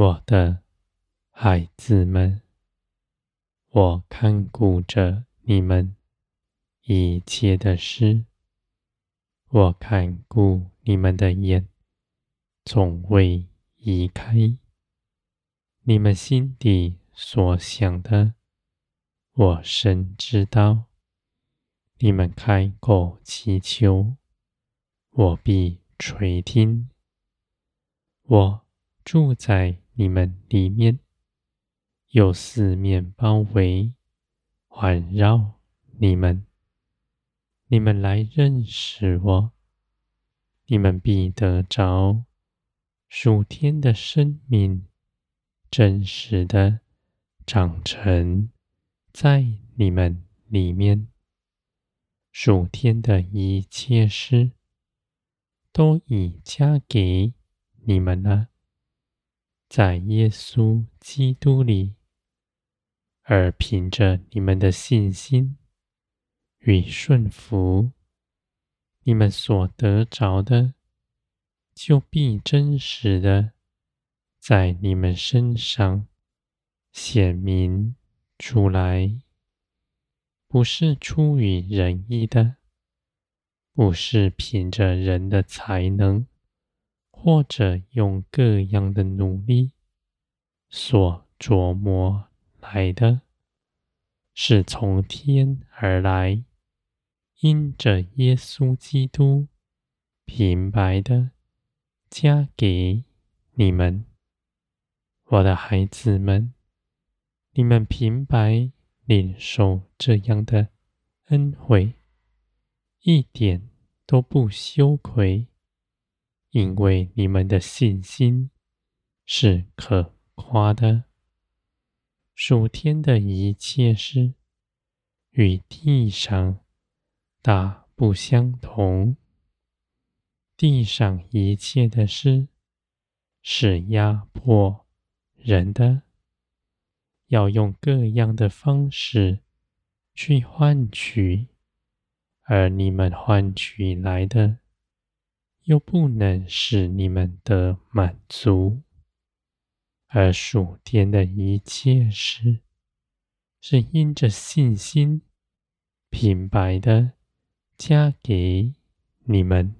我的孩子们，我看顾着你们一切的事，我看顾你们的眼，从未移开。你们心底所想的，我深知道。你们开口祈求，我必垂听。我住在你们里面，有四面包围，环绕你们。你们来认识我，你们必得着属天的生命。真实的长成在你们里面，属天的一切事都已加给你们了，在耶稣基督里，而凭着你们的信心与顺服，你们所得着的，就必真实的。在你们身上显明出来，不是出于人意的，不是凭着人的才能，或者用各样的努力所琢磨来的，是从天而来，因着耶稣基督平白的加给你们。我的孩子们，你们平白领受这样的恩惠，一点都不羞愧，因为你们的信心是可夸的。属天的一切事与地上大不相同，地上一切的事是压迫。人的要用各样的方式去换取，而你们换取来的又不能使你们得满足，而属天的一切事是因着信心平白的加给你们，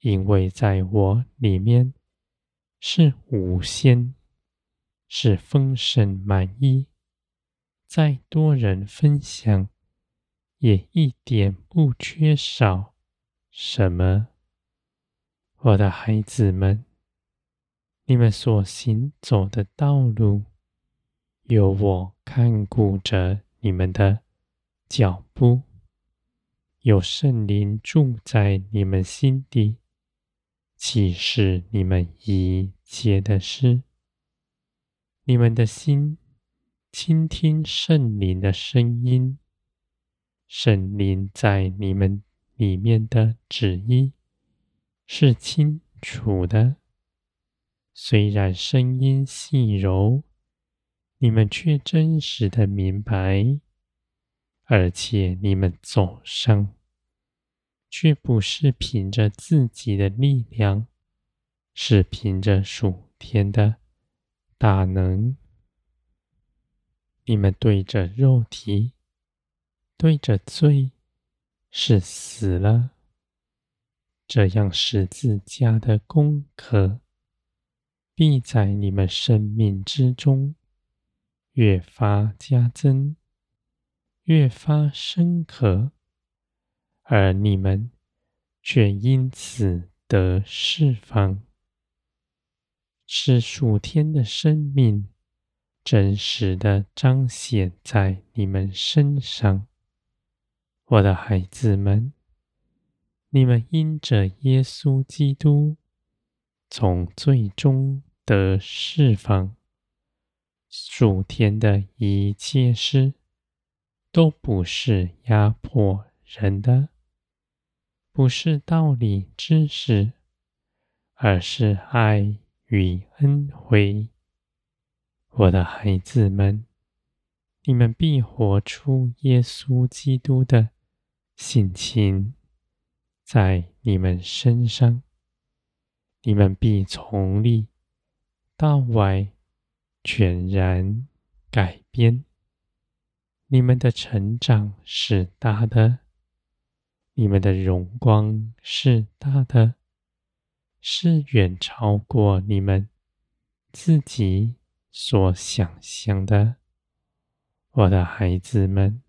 因为在我里面是无限。是丰盛满溢，再多人分享，也一点不缺少什么。我的孩子们，你们所行走的道路，有我看顾着你们的脚步，有圣灵住在你们心底，启示你们一切的事。你们的心倾听圣灵的声音，圣灵在你们里面的旨意是清楚的。虽然声音细柔，你们却真实的明白，而且你们走上，却不是凭着自己的力量，是凭着属天的。大能，你们对着肉体，对着罪，是死了。这样十字架的功课，必在你们生命之中越发加增，越发深刻，而你们却因此得释放。是属天的生命，真实的彰显在你们身上，我的孩子们，你们因着耶稣基督从最终得释放，属天的一切事都不是压迫人的，不是道理知识，而是爱。与恩惠，我的孩子们，你们必活出耶稣基督的性情，在你们身上，你们必从里到外全然改变。你们的成长是大的，你们的荣光是大的，是远超过你们自己所想象的。我的孩子们，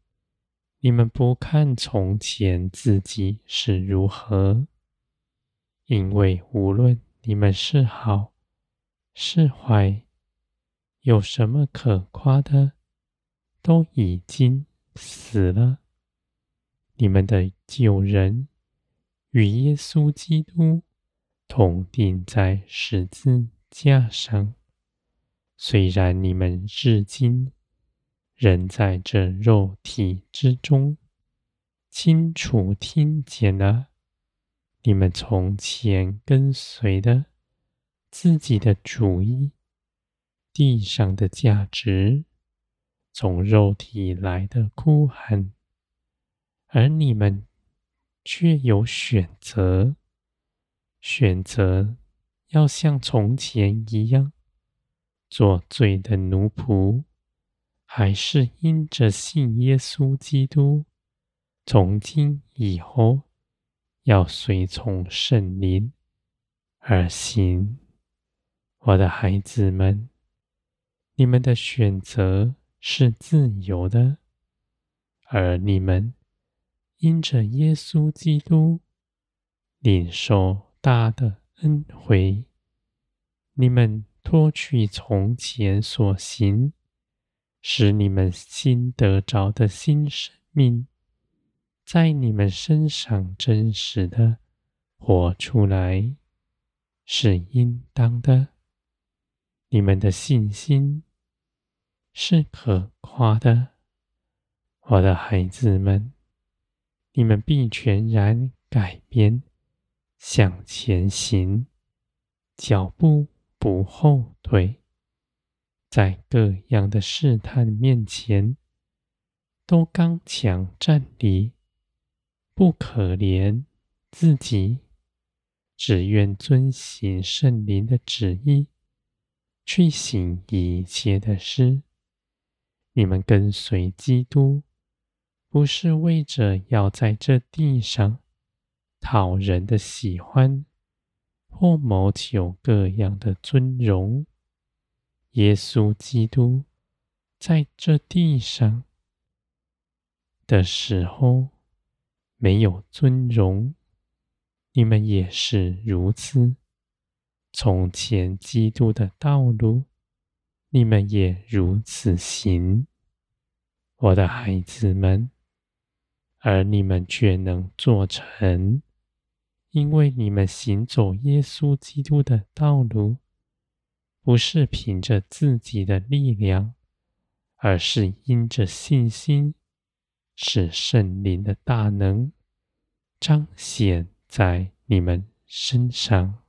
你们不看从前自己是如何，因为无论你们是好是坏，有什么可夸的？都已经死了。你们的旧人与耶稣基督同钉在十字架上。虽然你们至今人在这肉体之中，清楚听见了你们从前跟随的自己的主意，地上的价值。从肉体来的哭喊，而你们却有选择，选择要像从前一样做罪的奴仆，还是因着信耶稣基督，从今以后要随从圣灵而行。我的孩子们，你们的选择。是自由的，而你们因着耶稣基督领受大的恩惠，你们脱去从前所行，使你们新得着的新生命，在你们身上真实的活出来，是应当的。你们的信心。是可夸的，我的孩子们，你们必全然改变，向前行，脚步不后退，在各样的试探面前，都刚强站立，不可怜自己，只愿遵行圣灵的旨意，去行一切的事。你们跟随基督，不是为着要在这地上讨人的喜欢，或谋求各样的尊荣。耶稣基督在这地上的时候没有尊荣，你们也是如此。从前基督的道路。你们也如此行，我的孩子们，而你们却能做成，因为你们行走耶稣基督的道路，不是凭着自己的力量，而是因着信心，使圣灵的大能彰显在你们身上。